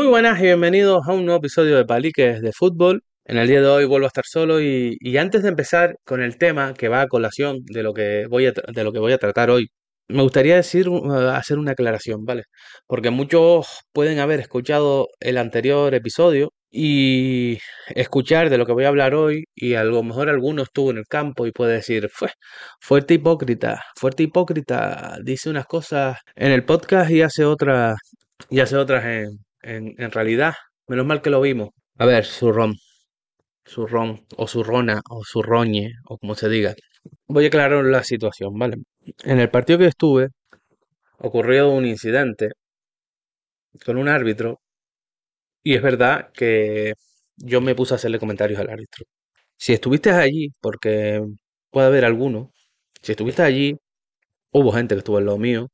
Muy buenas y bienvenidos a un nuevo episodio de Paliques de Fútbol. En el día de hoy vuelvo a estar solo y, y antes de empezar con el tema que va a colación de lo que voy a, de lo que voy a tratar hoy, me gustaría decir, uh, hacer una aclaración, ¿vale? Porque muchos pueden haber escuchado el anterior episodio y escuchar de lo que voy a hablar hoy y a lo mejor alguno estuvo en el campo y puede decir, fue fuerte hipócrita, fuerte hipócrita, dice unas cosas en el podcast y hace otras y hace otras en, en, en realidad. Menos mal que lo vimos. A ver, zurrón, zurrón o zurrona o zurroñe o como se diga. Voy a aclarar la situación, ¿vale? En el partido que estuve ocurrió un incidente con un árbitro y es verdad que yo me puse a hacerle comentarios al árbitro. Si estuviste allí, porque puede haber alguno, si estuviste allí, hubo gente que estuvo al lado mío,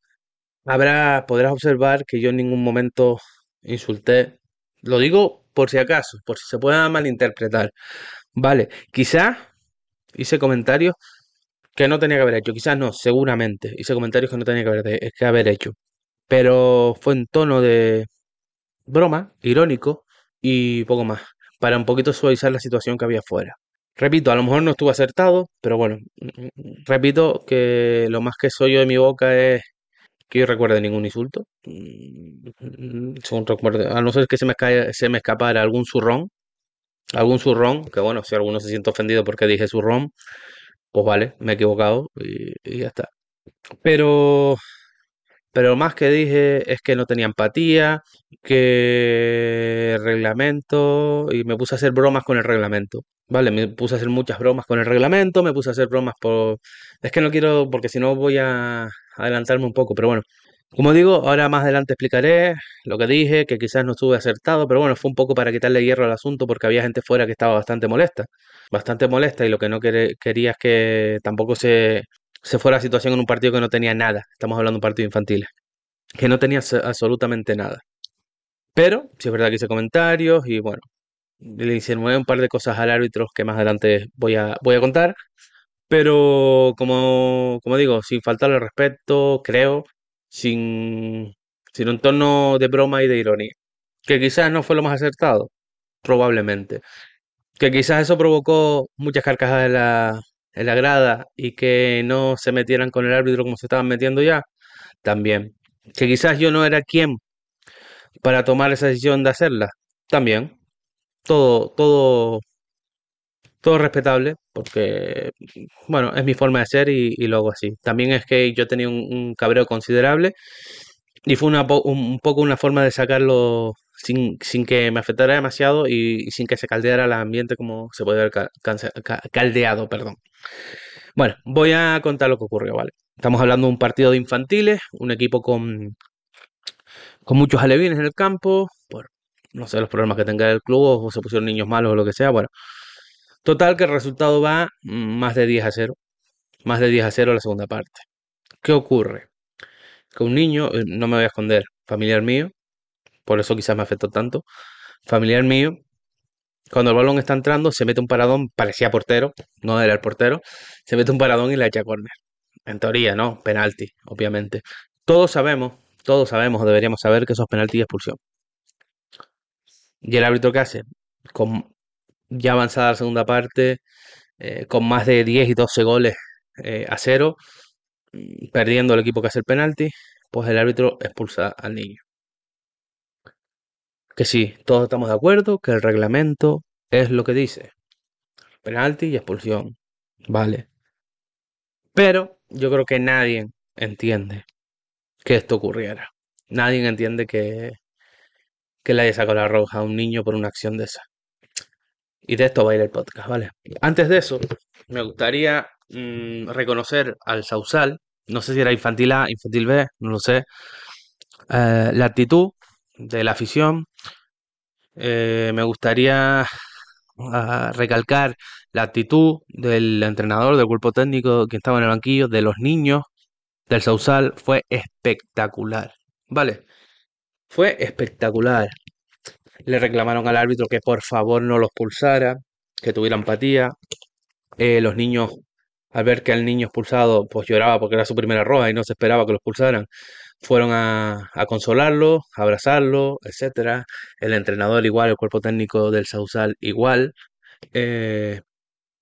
habrá, podrás observar que yo en ningún momento insulté. Lo digo por si acaso, por si se pueda malinterpretar. Vale, quizás hice comentarios que no tenía que haber hecho, quizás no, seguramente hice comentarios que no tenía que haber, hecho, pero fue en tono de broma, irónico y poco más, para un poquito suavizar la situación que había afuera. Repito, a lo mejor no estuvo acertado, pero bueno, repito que lo más que soy yo de mi boca es que yo recuerde ningún insulto. Mm, Según recuerdo, a no ser que se me, esca- se me escapara algún zurrón, algún zurrón, que bueno, si alguno se siente ofendido porque dije zurrón, pues vale, me he equivocado y ya está. Pero, pero más que dije es que no tenía empatía, que reglamento, y me puse a hacer bromas con el reglamento. Vale, me puse a hacer muchas bromas con el reglamento, me puse a hacer bromas por... Es que no quiero, porque si no voy a adelantarme un poco, pero bueno. Como digo, ahora más adelante explicaré lo que dije, que quizás no estuve acertado, pero bueno, fue un poco para quitarle hierro al asunto porque había gente fuera que estaba bastante molesta, bastante molesta y lo que no quería es que tampoco se, se fuera la situación en un partido que no tenía nada. Estamos hablando de un partido infantil, que no tenía abs- absolutamente nada. Pero, sí es verdad que hice comentarios y bueno, le insinué un par de cosas al árbitro que más adelante voy a, voy a contar. Pero como, como digo, sin faltarle respeto, creo, sin, sin un tono de broma y de ironía. Que quizás no fue lo más acertado, probablemente. Que quizás eso provocó muchas carcajadas en la, en la grada y que no se metieran con el árbitro como se estaban metiendo ya, también. Que quizás yo no era quien para tomar esa decisión de hacerla, también. Todo, todo, todo respetable, porque, bueno, es mi forma de ser y, y lo hago así. También es que yo tenía un, cabreo considerable y fue una un, un poco una forma de sacarlo sin, que me afectara demasiado y, sin que se caldeara el ambiente como se puede ca- caldeado, perdón. Bueno, voy a contar lo que ocurrió, ¿vale? Estamos hablando de un partido de infantiles, un equipo con, con muchos alevines en el campo, por no sé los problemas que tenga el club o se pusieron niños malos o lo que sea, bueno. Total que el resultado va mm, más de 10 a cero más de 10 a cero la segunda parte. ¿Qué ocurre? Que un niño, eh, no me voy a esconder, familiar mío, por eso quizás me afectó tanto, familiar mío, cuando el balón está entrando, se mete un paradón, parecía portero, no era el portero, se mete un paradón y la echa a córner. En teoría, ¿no? Penalti, obviamente. Todos sabemos, todos sabemos, deberíamos saber que esos penaltis y expulsión. ¿Y el árbitro qué hace? Con ya avanzada la segunda parte, eh, con más de 10 y 12 goles eh, a cero, mm, perdiendo el equipo que hace el penalti, pues el árbitro expulsa al niño. Que sí, todos estamos de acuerdo que el reglamento es lo que dice. Penalti y expulsión. Vale. Pero yo creo que nadie entiende que esto ocurriera. Nadie entiende que, que le haya sacado la roja a un niño por una acción de esa. Y de esto va a ir el podcast, ¿vale? Antes de eso, me gustaría mm, reconocer al Sausal. No sé si era infantil A, infantil B, no lo sé. Eh, la actitud de la afición. Eh, me gustaría ah, recalcar la actitud del entrenador, del cuerpo técnico que estaba en el banquillo, de los niños del Sausal. Fue espectacular. Vale, fue espectacular. Le reclamaron al árbitro que por favor no los pulsara, que tuviera empatía. Eh, los niños, al ver que el niño expulsado, pues lloraba porque era su primera roja y no se esperaba que los pulsaran, fueron a, consolarlo, a abrazarlo, etcétera. El entrenador igual, el cuerpo técnico del Sausal igual. Eh,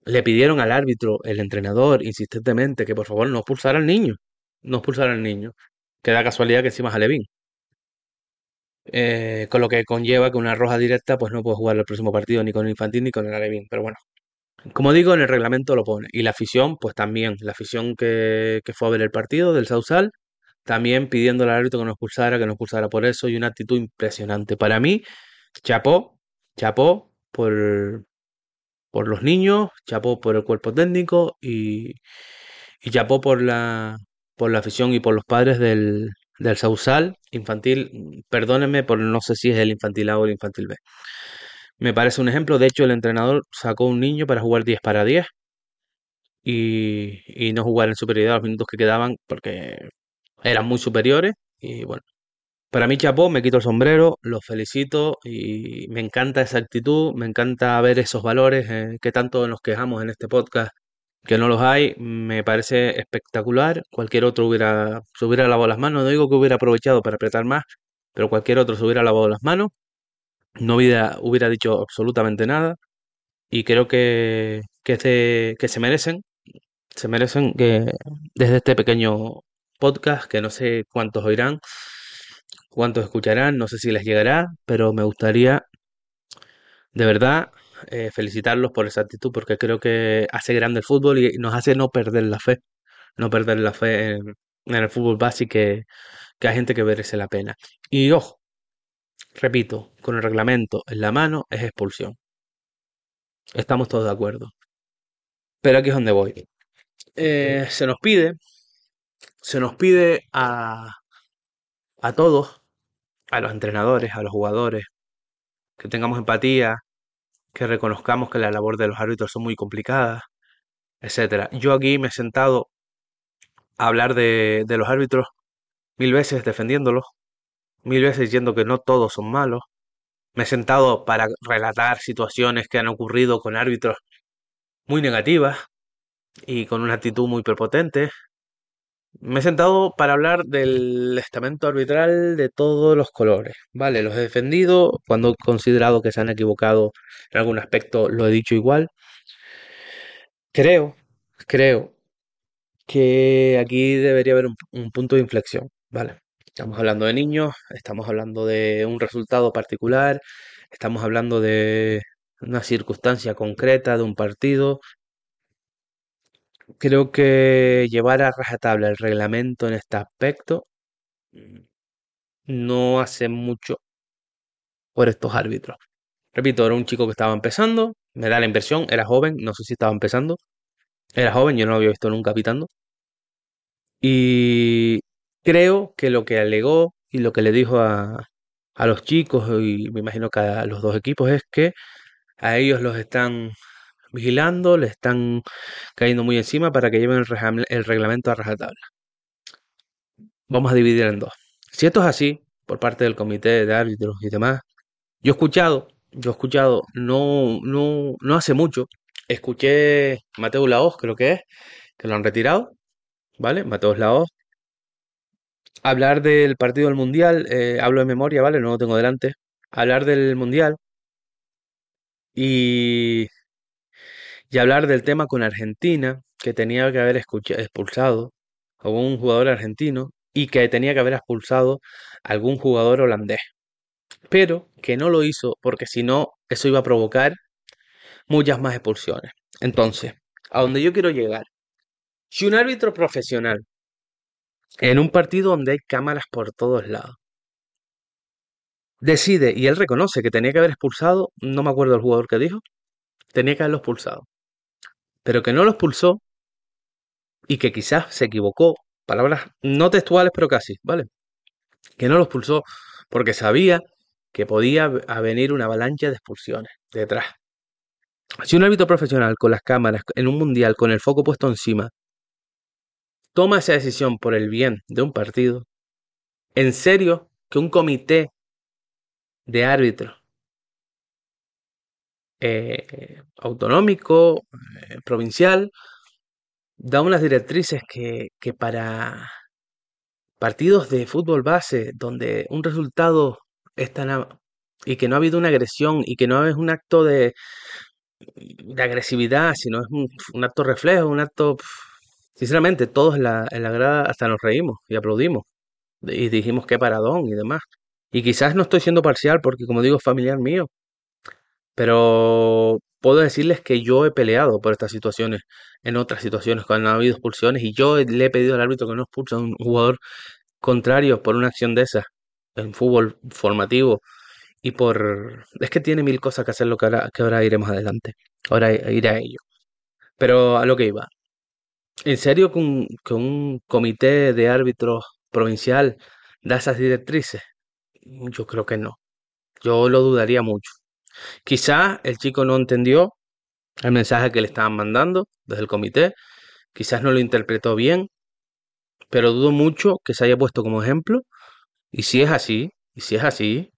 le pidieron al árbitro, el entrenador, insistentemente, que por favor no expulsara al niño. No expulsara al niño. Que da casualidad que encima es Alevín. Eh, con lo que conlleva que una roja directa pues no puede jugar el próximo partido ni con el infantil ni con el Alevín. Pero bueno, como digo, en el reglamento lo pone. Y la afición, pues también. La afición que fue a ver el partido del Sausal, también pidiendo al árbitro que nos expulsara, que nos expulsara por eso. Y una actitud impresionante. Para mí, chapó, chapó por, por los niños, chapó por el cuerpo técnico y, y chapó por la, por la afición y por los padres del, del Sausal infantil. Perdónenme por no sé si es el infantil A o el infantil B. Me parece un ejemplo. De hecho, el entrenador sacó un niño para jugar 10 para 10 y, y no jugar en superioridad los minutos que quedaban porque eran muy superiores. Y bueno, para mí, Chapó, me quito el sombrero, los felicito y me encanta esa actitud, me encanta ver esos valores eh, que tanto nos quejamos en este podcast, que no los hay, me parece espectacular. Cualquier otro hubiera, se hubiera lavado las manos, no digo que hubiera aprovechado para apretar más, pero cualquier otro se hubiera lavado las manos, no hubiera, hubiera dicho absolutamente nada y creo que, que, se- que se merecen, se merecen que desde este pequeño podcast, que no sé cuántos oirán, cuántos escucharán, no sé si les llegará, pero me gustaría de verdad eh, felicitarlos por esa actitud porque creo que hace grande el fútbol y nos hace no perder la fe, no perder la fe en, en el fútbol que, que hay gente que merece la pena. Y ojo, repito, con el reglamento en la mano es expulsión. Estamos todos de acuerdo. Pero aquí es donde voy. Eh, se nos pide, se nos pide a, a todos, a los entrenadores, a los jugadores, que tengamos empatía, que reconozcamos que la labor de los árbitros son muy complicadas, etcétera. Yo aquí me he sentado a hablar de, de los árbitros mil veces defendiéndolos, mil veces diciendo que no todos son malos. Me he sentado para relatar situaciones que han ocurrido con árbitros muy negativas y con una actitud muy prepotente. Me he sentado para hablar del estamento arbitral de todos los colores, ¿vale? Los he defendido, cuando he considerado que se han equivocado en algún aspecto, lo he dicho igual. Creo, creo que aquí debería haber un, un punto de inflexión, ¿vale? Estamos hablando de niños, estamos hablando de un resultado particular, estamos hablando de una circunstancia concreta de un partido. Creo que llevar a rajatabla el reglamento en este aspecto mm, no hace mucho por estos árbitros. Repito, era un chico que estaba empezando, me da la impresión, era joven, no sé si estaba empezando, era joven, yo no lo había visto nunca pitando. Y creo que lo que alegó y lo que le dijo a, a los chicos y me imagino que a los dos equipos es que a ellos los están vigilando, le están cayendo muy encima para que lleven el, reglam- el reglamento a rajatabla. Vamos a dividir en dos. Si esto es así, por parte del comité de árbitros y demás, yo he escuchado, yo he escuchado, no, no, no hace mucho, escuché Mateo Laoz, creo que es, que lo han retirado, ¿vale? Mateo Laoz, hablar del partido del Mundial, eh, hablo de memoria, ¿vale? No lo tengo delante. Hablar del Mundial y, y hablar del tema con Argentina, que tenía que haber expulsado a un jugador argentino y que tenía que haber expulsado a algún jugador holandés. Pero que no lo hizo porque si no, eso iba a provocar muchas más expulsiones. Entonces, a donde yo quiero llegar, si un árbitro profesional en un partido donde hay cámaras por todos lados decide y él reconoce que tenía que haber expulsado, no me acuerdo el jugador que dijo, tenía que haberlo expulsado, pero que no lo expulsó y que quizás se equivocó, palabras no textuales pero casi, ¿vale? que no lo expulsó porque sabía que podía venir una avalancha de expulsiones detrás. Si un árbitro profesional con las cámaras en un mundial con el foco puesto encima toma esa decisión por el bien de un partido, en serio que un comité de árbitros eh, autonómico, eh, provincial, da unas directrices que, para partidos de fútbol base donde un resultado es tan y que no ha habido una agresión y que no es un acto de, de agresividad, sino es un, acto reflejo, un acto... Sinceramente, todos en la, en la grada hasta nos reímos y aplaudimos y dijimos qué paradón y demás. Y quizás no estoy siendo parcial porque, como digo, es familiar mío, pero puedo decirles que yo he peleado por estas situaciones, en otras situaciones, cuando ha habido expulsiones, y yo le he pedido al árbitro que no expulse a un jugador contrario por una acción de esas, en fútbol formativo, y por... Es que tiene mil cosas que hacer lo que ahora, que ahora iremos adelante, ahora iré a ello. Pero a lo que iba. ¿En serio que un, que un comité de árbitros provincial da esas directrices? Yo creo que no. Yo lo dudaría mucho. Quizás el chico no entendió el mensaje que le estaban mandando desde el comité, quizás no lo interpretó bien, pero dudo mucho que se haya puesto como ejemplo. Y si es así, y si es así,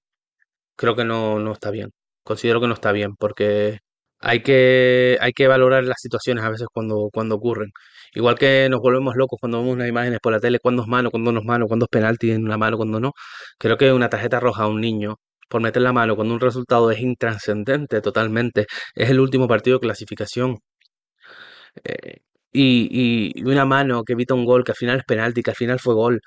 creo que no, no está bien. Considero que no está bien, porque hay que, hay que valorar las situaciones a veces cuando, cuando ocurren. Igual que nos volvemos locos cuando vemos unas imágenes por la tele, cuando es mano, cuando no es mano, cuando es penalti en una mano, cuando no. Creo que una tarjeta roja a un niño por meter la mano cuando un resultado es intranscendente totalmente, es el último partido de clasificación. Eh, y, y, una mano que evita un gol, que al final es penalti, que al final fue gol.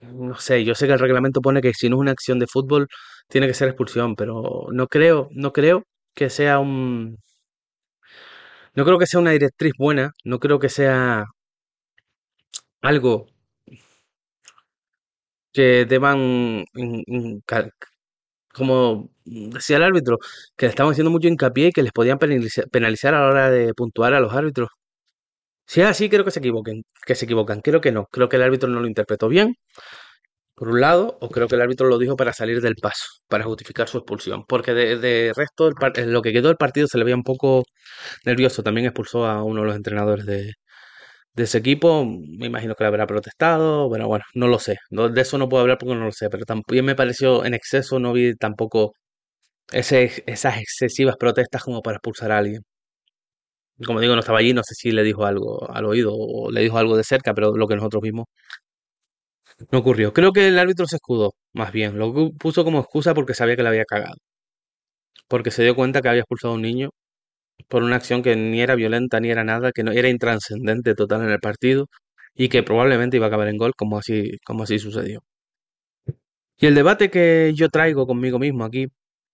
No sé, yo sé que el reglamento pone que si no es una acción de fútbol, tiene que ser expulsión, pero no creo, no creo que sea un. No creo que sea una directriz buena, no creo que sea algo que deban como decía el árbitro, que le estaban haciendo mucho hincapié y que les podían penalizar, a la hora de puntuar a los árbitros. Si es así, creo que se equivoquen, que se equivocan. Creo que no. Creo que el árbitro no lo interpretó bien, por un lado, o creo que el árbitro lo dijo para salir del paso, para justificar su expulsión. Porque de, resto, lo que quedó del partido se le veía un poco nervioso. También expulsó a uno de los entrenadores de, de ese equipo, me imagino que le habrá protestado, pero bueno, no lo sé. de eso no puedo hablar porque no lo sé, pero también me pareció en exceso, no vi tampoco esas excesivas protestas como para expulsar a alguien. Como digo, no estaba allí, no sé si le dijo algo al oído o le dijo algo de cerca, pero lo que nosotros vimos no ocurrió. Creo que el árbitro se escudó, más bien, lo puso como excusa porque sabía que le había cagado. Porque se dio cuenta que había expulsado a un niño por una acción que ni era violenta ni era nada, que no era intranscendente total en el partido y que probablemente iba a acabar en gol como así, como así sucedió. Y el debate que yo traigo conmigo mismo aquí,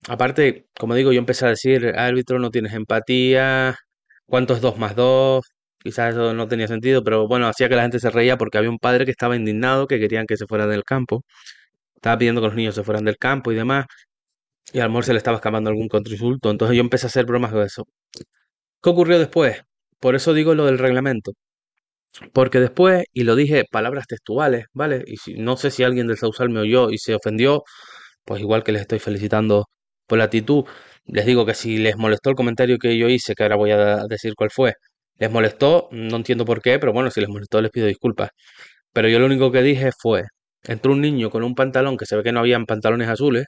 aparte, como digo, yo empecé a decir, árbitro, no tienes empatía, ¿cuánto es 2 más 2? Quizás eso no tenía sentido, pero bueno, hacía que la gente se reía porque había un padre que estaba indignado, que querían que se fueran del campo. Estaba pidiendo que los niños se fueran del campo y demás. Y al amor se le estaba escapando algún contrainsulto. Entonces yo empecé a hacer bromas de eso. ¿Qué ocurrió después? Por eso digo lo del reglamento. Porque después, y lo dije palabras textuales, ¿vale? Y si, no sé si alguien del Sausal me oyó y se ofendió, pues igual que les estoy felicitando por la actitud, les digo que si les molestó el comentario que yo hice, que ahora voy a decir cuál fue, les molestó, no entiendo por qué, pero bueno, si les molestó les pido disculpas. Pero yo lo único que dije fue, entró un niño con un pantalón que se ve que no habían pantalones azules,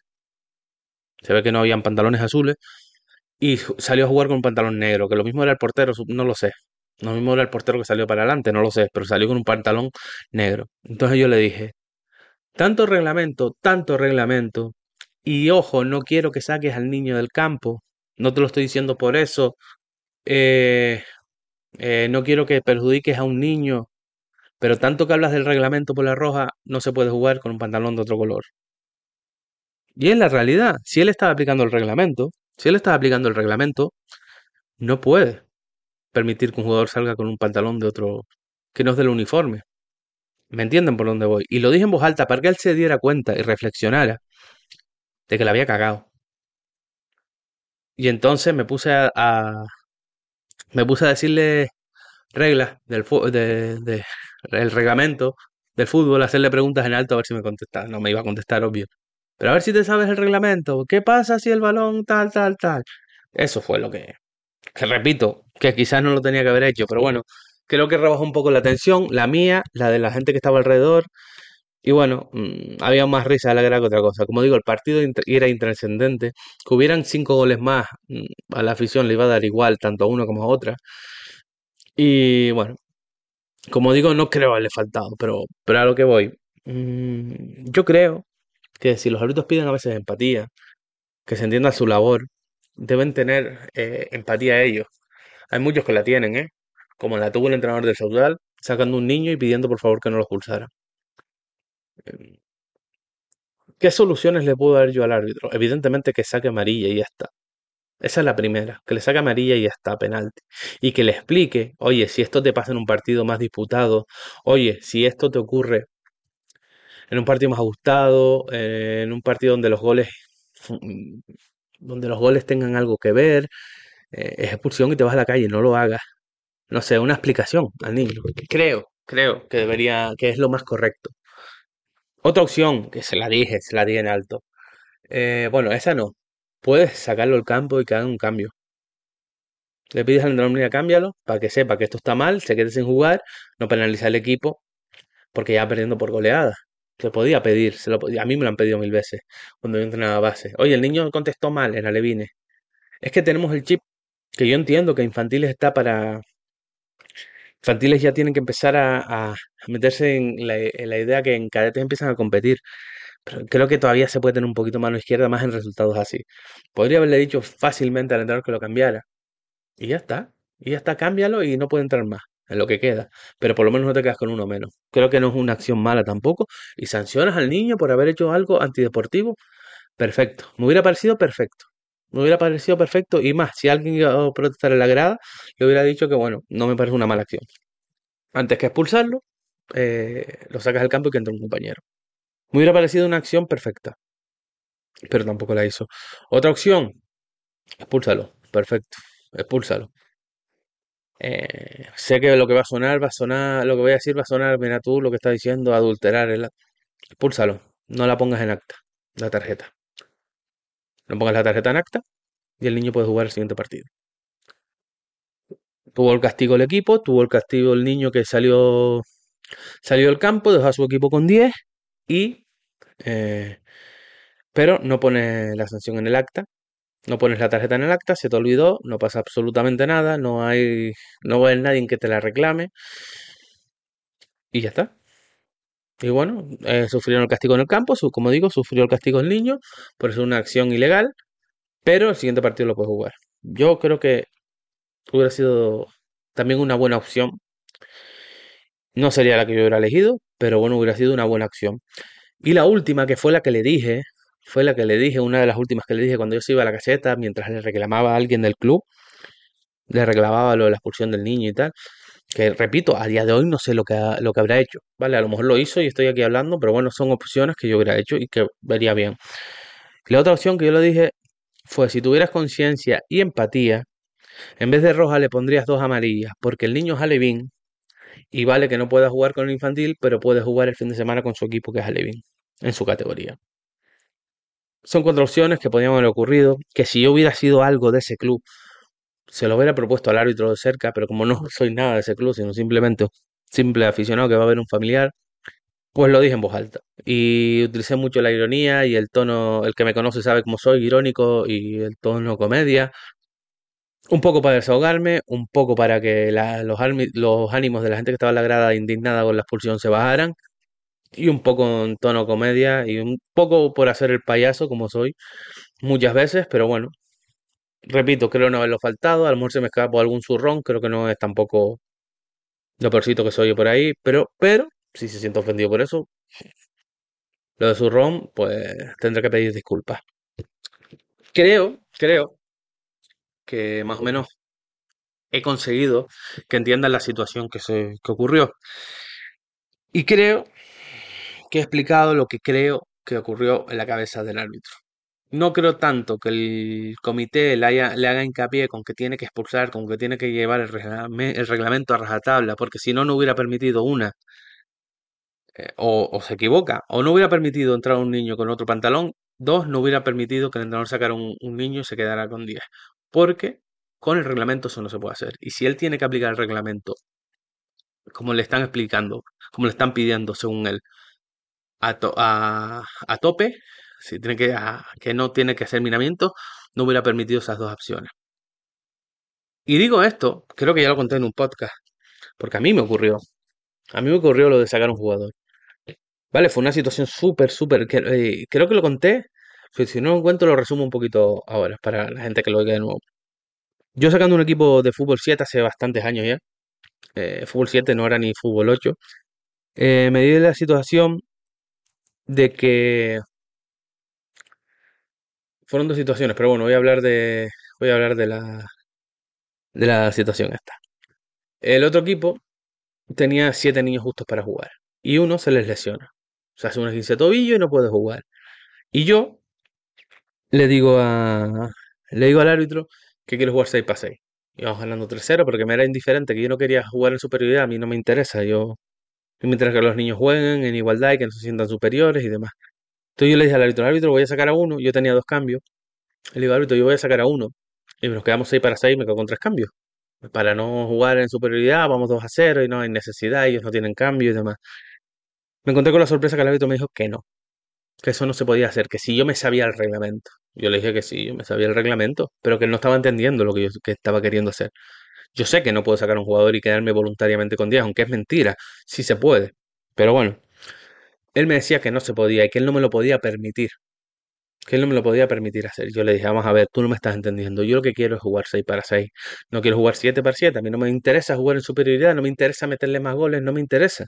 se ve que no habían pantalones azules, y salió a jugar con un pantalón negro, que lo mismo era el portero, no lo sé. Lo mismo era el portero que salió para adelante, no lo sé, pero salió con un pantalón negro. Entonces yo le dije, tanto reglamento, tanto reglamento, y ojo, no quiero que saques al niño del campo, no te lo estoy diciendo por eso, eh, eh, no quiero que perjudiques a un niño, pero tanto que hablas del reglamento por la roja, no se puede jugar con un pantalón de otro color. Y es la realidad, si él estaba aplicando el reglamento, si él está aplicando el reglamento, no puede permitir que un jugador salga con un pantalón de otro que no es del uniforme. ¿Me entienden por dónde voy? Y lo dije en voz alta para que él se diera cuenta y reflexionara de que la había cagado. Y entonces me puse a, me puse a decirle reglas del de, de, el reglamento del fútbol, hacerle preguntas en alto a ver si me contestaba. No me iba a contestar, obvio. Pero a ver si te sabes el reglamento. ¿Qué pasa si el balón tal, tal, tal? Eso fue lo que, que repito, que quizás no lo tenía que haber hecho, pero bueno, creo que rebajó un poco la tensión, la mía, la de la gente que estaba alrededor. Y bueno, mm, había más risa de la guerra que otra cosa. Como digo, el partido era intrascendente. Que hubieran cinco goles más mm, a la afición le iba a dar igual, tanto a uno como a otra. Y bueno, como digo, no creo haberle faltado, pero, pero a lo que voy. mm, yo creo que si los árbitros piden a veces empatía, que se entienda su labor, deben tener eh, empatía a ellos. Hay muchos que la tienen, ¿eh? Como la tuvo el entrenador del Saudal, sacando un niño y pidiendo por favor que no lo expulsara. Em, ¿Qué soluciones le puedo dar yo al árbitro? Evidentemente que saque amarilla y ya está. Esa es la primera, que le saque amarilla y ya está, penalti. Y que le explique, oye, si esto te pasa en un partido más disputado, oye, si esto te ocurre en un partido más ajustado, eh, en un partido donde los goles, donde los goles tengan algo que ver, eh, es expulsión y te vas a la calle, no lo hagas. No sé, una explicación al niño. Creo, creo que debería, que es lo más correcto. Otra opción, que se la dije, se la dije en alto. Eh, bueno, esa no. Puedes sacarlo al campo y que haga un cambio. Le pides al entrenador, mira, cámbialo, para que sepa que esto está mal, se quede sin jugar, no penaliza al equipo, porque ya va perdiendo por goleada. Se podía pedir, se lo a mí me lo han pedido mil veces cuando yo entrenaba base. Oye, el niño contestó mal en Alevine. Es que tenemos el chip, que yo entiendo que infantiles está para... Infantiles ya tienen que empezar a, a meterse en la, en la idea que en cadetes empiezan a competir. Pero creo que todavía se puede tener un poquito mano izquierda más en resultados así. Podría haberle dicho fácilmente al entrenador que lo cambiara. Y ya está. Y ya está, cámbialo y no puede entrar más en lo que queda. Pero por lo menos no te quedas con uno menos. Creo que no es una acción mala tampoco. Y sancionas al niño por haber hecho algo antideportivo. Perfecto. Me hubiera parecido perfecto. Me hubiera parecido perfecto. Y más, si alguien iba a protestar en la grada, le hubiera dicho que, bueno, no me parece una mala acción. Antes que expulsarlo, eh, lo sacas del campo y que entre un compañero. Me hubiera parecido una acción perfecta. Pero tampoco la hizo. Otra opción, expúlsalo. Perfecto. Expúlsalo. Eh, sé que lo que va a sonar, va a sonar, lo que voy a decir va a sonar, mira tú lo que estás diciendo, adulterar, el, expúlsalo, no la pongas en acta, la tarjeta. No pongas la tarjeta en acta y el niño puede jugar el siguiente partido. Tuvo el castigo el equipo, tuvo el castigo el niño que salió, salió del campo, dejó a su equipo con 10 y... eh, pero no pone la sanción en el acta, no pones la tarjeta en el acta, se te olvidó, no pasa absolutamente nada, no hay, no va a haber nadie que te la reclame y ya está. Y bueno, eh, sufrieron el castigo en el campo, como digo, sufrió el castigo el niño por ser una acción ilegal, pero el siguiente partido lo puede jugar. Yo creo que hubiera sido también una buena opción. No sería la que yo hubiera elegido, pero bueno, hubiera sido una buena acción. Y la última, que fue la que le dije, fue la que le dije, una de las últimas que le dije cuando yo se iba a la caseta, mientras le reclamaba a alguien del club, le reclamaba lo de la expulsión del niño y tal. Que repito, a día de hoy no sé lo que, ha- lo que habrá hecho. Vale, a lo mejor lo hizo y estoy aquí hablando, pero bueno, son opciones que yo hubiera hecho y que vería bien. La otra opción que yo le dije fue, si tuvieras conciencia y empatía, en vez de roja le pondrías dos amarillas, porque el niño es alevín y vale que no pueda jugar con el infantil, pero puede jugar el fin de semana con su equipo que es alevín, en su categoría. Son cuatro opciones que podían haber ocurrido, que si yo hubiera sido algo de ese club, se lo hubiera propuesto al árbitro de cerca, pero como no soy nada de ese club, sino simplemente un simple aficionado que va a ver un familiar, pues lo dije en voz alta. Y utilicé mucho la ironía y el tono, el que me conoce sabe cómo soy, irónico y el tono comedia. Un poco para desahogarme, un poco para que la- los, los ánimos de la gente que estaba en la grada indignada con la expulsión se bajaran. Y un poco en tono comedia y un poco por hacer el payaso como soy muchas veces, pero bueno, repito, creo no haberlo faltado. A lo se me escapó algún zurrón, creo que no es tampoco lo peorcito que soy yo por ahí, pero, pero, si se siente ofendido por eso, lo de zurrón, pues tendré que pedir disculpas. Creo, creo que más o menos he conseguido que entiendan la situación que se que ocurrió. Y creo he explicado lo que creo que ocurrió en la cabeza del árbitro. No creo tanto que el comité le, haga hincapié con que tiene que expulsar, con que tiene que llevar el, reglame- el reglamento a rajatabla, porque si no, no hubiera permitido una. eh, o, o se equivoca, o no hubiera permitido entrar un niño con otro pantalón, dos, no hubiera permitido que el entrenador sacara un, un niño y se quedara con 10. Porque con el reglamento eso no se puede hacer. Y si él tiene que aplicar el reglamento como le están explicando, como le están pidiendo según él, a, a, tope, si tiene que, que no tiene que hacer minamiento, no hubiera permitido esas dos opciones. Y digo esto, creo que ya lo conté en un podcast, porque a mí me ocurrió. A mí me ocurrió lo de sacar un jugador. Vale, fue una situación súper, súper. eh, creo que lo conté. Si no lo encuentro, lo resumo un poquito ahora, para la gente que lo oiga de nuevo. Yo sacando un equipo de fútbol 7 hace bastantes años ya. eh, fútbol 7 no era ni fútbol 8. eh, me di la situación de que fueron dos situaciones, pero bueno, voy a hablar de, voy a hablar de la, de la situación esta. El otro equipo tenía siete niños justos para jugar y uno se les lesiona. Se hace una esguince tobillo y no puede jugar. Y yo le digo a, le digo al árbitro que quiero jugar 6 para 6. Íbamos ganando 3-0 porque me era indiferente, que yo no quería jugar en superioridad, a mí no me interesa. Yo, interesa que los niños jueguen en igualdad y que no se sientan superiores y demás. Entonces yo le dije al árbitro, árbitro, voy a sacar a uno, yo tenía dos cambios. Le digo, árbitro, yo voy a sacar a uno. Y nos quedamos 6 para 6 me quedo con tres cambios. Para no jugar en superioridad, vamos 2 a 0 y no hay necesidad, ellos no tienen cambio y demás. Me encontré con la sorpresa que el árbitro me dijo que no, que eso no se podía hacer, que si yo me sabía el reglamento. Yo le dije que sí, yo me sabía el reglamento, pero que él no estaba entendiendo lo que yo que estaba queriendo hacer. Yo sé que no puedo sacar a un jugador y quedarme voluntariamente con 10, aunque es mentira, sí se puede. Pero bueno, él me decía que no se podía y que él no me lo podía permitir. Que él no me lo podía permitir hacer. Yo le dije, vamos a ver, tú no me estás entendiendo. Yo lo que quiero es jugar 6 para 6. No quiero jugar 7 para 7. A mí no me interesa jugar en superioridad, no me interesa meterle más goles, no me interesa.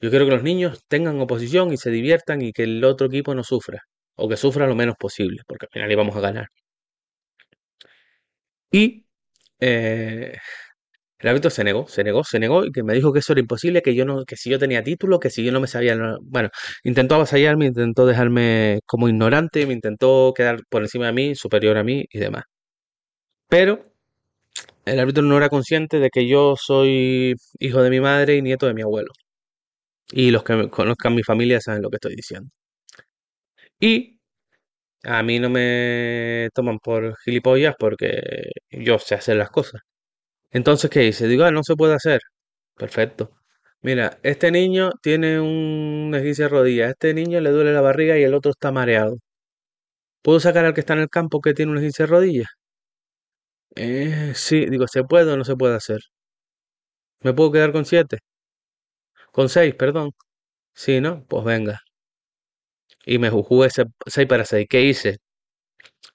Yo quiero que los niños tengan oposición y se diviertan y que el otro equipo no sufra. O que sufra lo menos posible, porque al final íbamos a ganar. Y eh, el árbitro se negó, se negó, se negó y que me dijo que eso era imposible, que yo no, que si yo tenía título, que si yo no me sabía, no- bueno, intentó avasallarme, intentó dejarme como ignorante, me intentó quedar por encima de mí, superior a mí y demás. Pero el árbitro no era consciente de que yo soy hijo de mi madre y nieto de mi abuelo. Y los que conozcan mi familia saben lo que estoy diciendo. Y a mí no me toman por gilipollas porque yo sé hacer las cosas. Entonces, ¿qué hice? Digo, ah, no se puede hacer. Perfecto. Mira, este niño tiene un esguince de rodilla, a este niño le duele la barriga y el otro está mareado. ¿Puedo sacar al que está en el campo que tiene un esguince de rodilla? Eh, sí, digo, ¿se puede o no se puede hacer? ¿Me puedo quedar con siete? Con seis, perdón. Sí, ¿no? Pues venga. Y me ju- jugué ese 6 para 6. ¿Qué hice?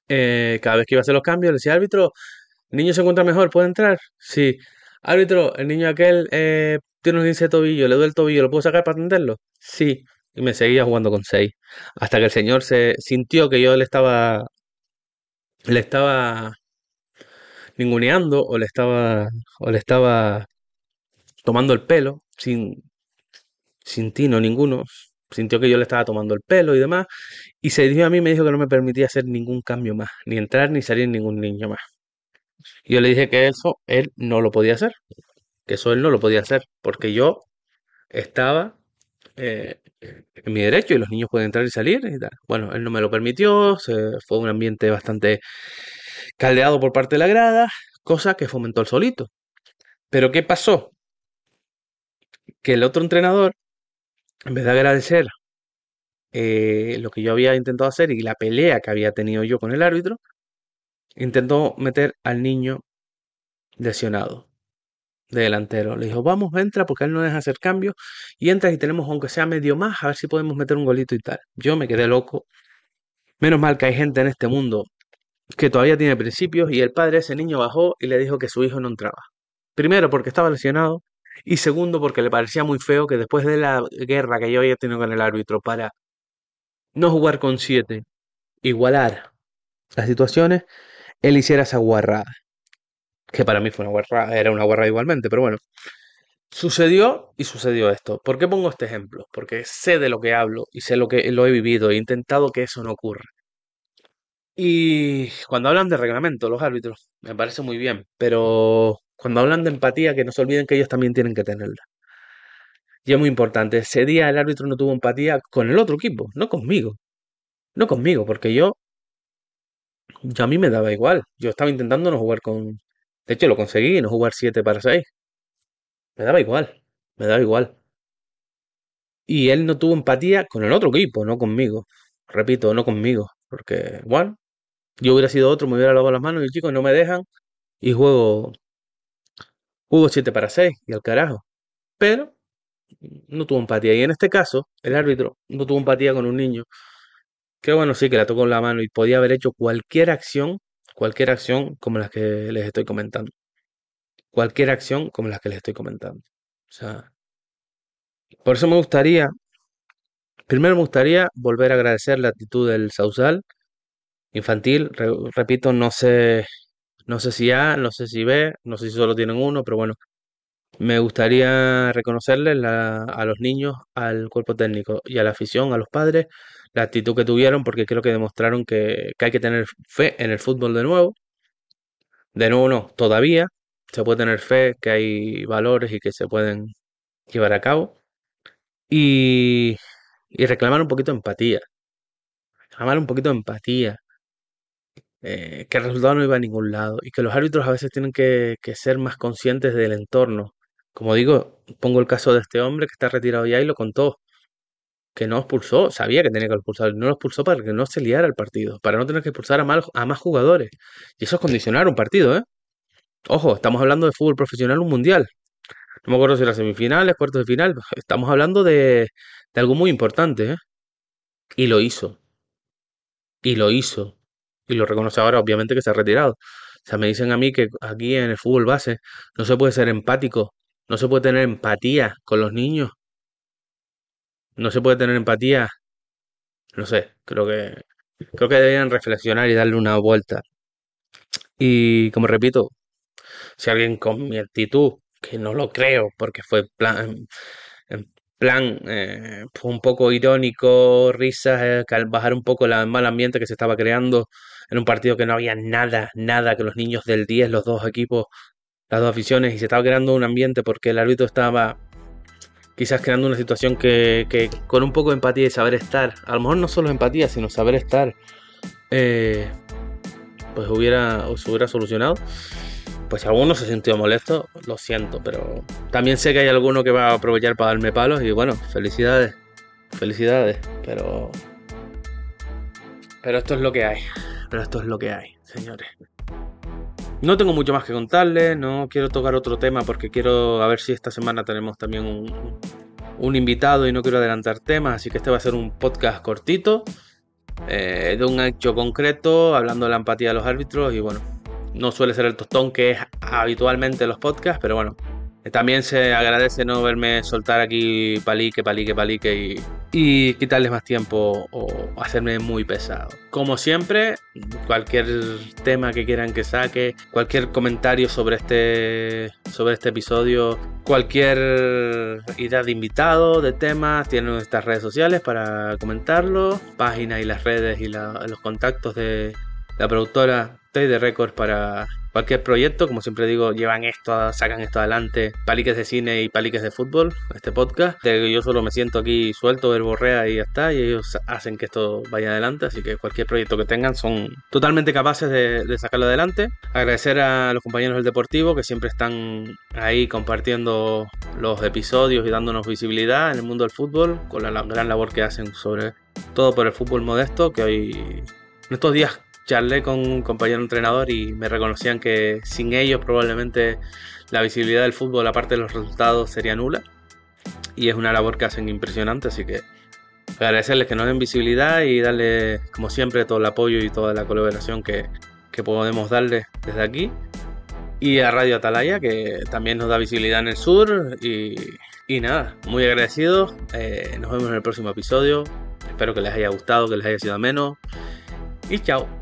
Eh, cada vez que iba a hacer los cambios, le decía, árbitro, ¿el niño se encuentra mejor? ¿Puede entrar? Sí. Árbitro, el niño aquel eh, tiene un esguince de tobillo, le duele el tobillo, ¿lo puedo sacar para atenderlo? Sí. Y me seguía jugando con 6. Hasta que el señor se sintió que yo le estaba, le estaba ninguneando o le estaba, o le estaba tomando el pelo sin, sin tino ninguno. Sintió que yo le estaba tomando el pelo y demás. Y se dirigió a mí y me dijo que no me permitía hacer ningún cambio más, ni entrar ni salir ningún niño más. Yo le dije que eso él no lo podía hacer, que eso él no lo podía hacer, porque yo estaba eh, en mi derecho y los niños pueden entrar y salir. Bueno, él no me lo permitió, fue un ambiente bastante caldeado por parte de la grada, cosa que fomentó el solito. Pero ¿qué pasó? Que el otro entrenador, en vez de agradecer eh, lo que yo había intentado hacer y la pelea que había tenido yo con el árbitro, intentó meter al niño lesionado de delantero. Le dijo, vamos, entra porque él no deja hacer cambios y entra y tenemos aunque sea medio más, a ver si podemos meter un golito y tal. Yo me quedé loco. Menos mal que hay gente en este mundo que todavía tiene principios y el padre de ese niño bajó y le dijo que su hijo no entraba. Primero porque estaba lesionado y segundo porque le parecía muy feo que después de la guerra que yo había tenido con el árbitro para no jugar con siete, igualar las situaciones, él hiciera esa guarrada. Que para mí fue una guarrada, era una guarrada igualmente, pero bueno. Sucedió y sucedió esto. ¿Por qué pongo este ejemplo? Porque sé de lo que hablo y sé lo que lo he vivido. He intentado que eso no ocurra. Y cuando hablan de reglamento, los árbitros, me parece muy bien. Pero cuando hablan de empatía, que no se olviden que ellos también tienen que tenerla. Y es muy importante, ese día el árbitro no tuvo empatía con el otro equipo, no conmigo. No conmigo, porque yo, yo a mí me daba igual. Yo estaba intentando no jugar con... De hecho, lo conseguí, no jugar 7 para 6. Me daba igual, me daba igual. Y él no tuvo empatía con el otro equipo, no conmigo. Repito, no conmigo. Porque, bueno, yo hubiera sido otro, me hubiera lavado las manos y chicos no me dejan y juego, juego 7 para 6 y al carajo. Pero no tuvo empatía. Y en este caso, el árbitro no tuvo empatía con un niño que, bueno, sí, que la tocó en la mano y podía haber hecho cualquier acción, cualquier acción como las que les estoy comentando. Cualquier acción como las que les estoy comentando. O sea, por eso me gustaría, primero me gustaría volver a agradecer la actitud del Sausal infantil. repito, no sé, no sé si A, no sé si B, no sé si solo tienen uno, pero bueno, me gustaría reconocerles a los niños, al cuerpo técnico y a la afición, a los padres, la actitud que tuvieron, porque creo que demostraron que, que hay que tener fe en el fútbol de nuevo. De nuevo no, todavía se puede tener fe que hay valores y que se pueden llevar a cabo. Y, y reclamar un poquito de empatía. Reclamar un poquito de empatía. Eh, que el resultado no iba a ningún lado. Y que los árbitros a veces tienen que, ser más conscientes del entorno. Como digo, pongo el caso de este hombre que está retirado ya y lo contó. Que no expulsó, sabía que tenía que expulsar, no lo expulsó para que no se liara el partido, para no tener que expulsar a, a más jugadores. Y eso es condicionar un partido, ¿eh? Ojo, estamos hablando de fútbol profesional, un mundial. No me acuerdo si era semifinales, cuartos de final. Estamos hablando de, de algo muy importante, ¿eh? Y lo hizo. Y lo hizo. Y lo reconoce ahora, obviamente, que se ha retirado. O sea, me dicen a mí que aquí en el fútbol base no se puede ser empático, no se puede tener empatía con los niños. No se puede tener empatía. No sé, creo que creo que deberían reflexionar y darle una vuelta. Y como repito, si alguien con mi actitud, que no lo creo, porque fue plan, en plan eh, un poco irónico, risas, eh, bajar un poco el mal ambiente que se estaba creando en un partido que no había nada, nada, que los niños del 10, los dos equipos, las dos aficiones, y se estaba creando un ambiente porque el árbitro estaba quizás creando una situación que, con un poco de empatía y saber estar, a lo mejor no solo empatía, sino saber estar, eh, pues hubiera, se hubiera solucionado. Pues si alguno se sintió molesto, lo siento, pero también sé que hay alguno que va a aprovechar para darme palos y bueno, felicidades, felicidades, pero... Pero esto es lo que hay, pero esto es lo que hay, señores. No tengo mucho más que contarles, no quiero tocar otro tema porque quiero a ver si esta semana tenemos también un, invitado y no quiero adelantar temas, así que este va a ser un podcast cortito, eh, de un hecho concreto, hablando de la empatía de los árbitros y bueno, no suele ser el tostón que es habitualmente los podcasts, pero bueno, también se agradece no verme soltar aquí palique, palique, palique y, y quitarles más tiempo o hacerme muy pesado. Como siempre, cualquier tema que quieran que saque, cualquier comentario sobre este, sobre este episodio, cualquier idea de invitado, de temas, tienen nuestras redes sociales para comentarlo, página y las redes y los contactos de la productora de Records para cualquier proyecto, como siempre digo, llevan esto, sacan esto adelante, paliques de cine y paliques de fútbol, este podcast, yo solo me siento aquí suelto, verborrea y ya está, y ellos hacen que esto vaya adelante, así que cualquier proyecto que tengan son totalmente capaces de, sacarlo adelante. Agradecer a los compañeros del Deportivo que siempre están ahí compartiendo los episodios y dándonos visibilidad en el mundo del fútbol, con la gran labor que hacen sobre todo por el fútbol modesto, que hoy en estos días charlé con un compañero entrenador y me reconocían que sin ellos probablemente la visibilidad del fútbol, aparte de los resultados, sería nula. Y es una labor que hacen impresionante, así que agradecerles que nos den visibilidad y darle, como siempre, todo el apoyo y toda la colaboración que, podemos darle desde aquí. Y a Radio Atalaya, que también nos da visibilidad en el sur. Y, nada, muy agradecidos. Eh, nos vemos en el próximo episodio. Espero que les haya gustado, que les haya sido ameno. Y chao.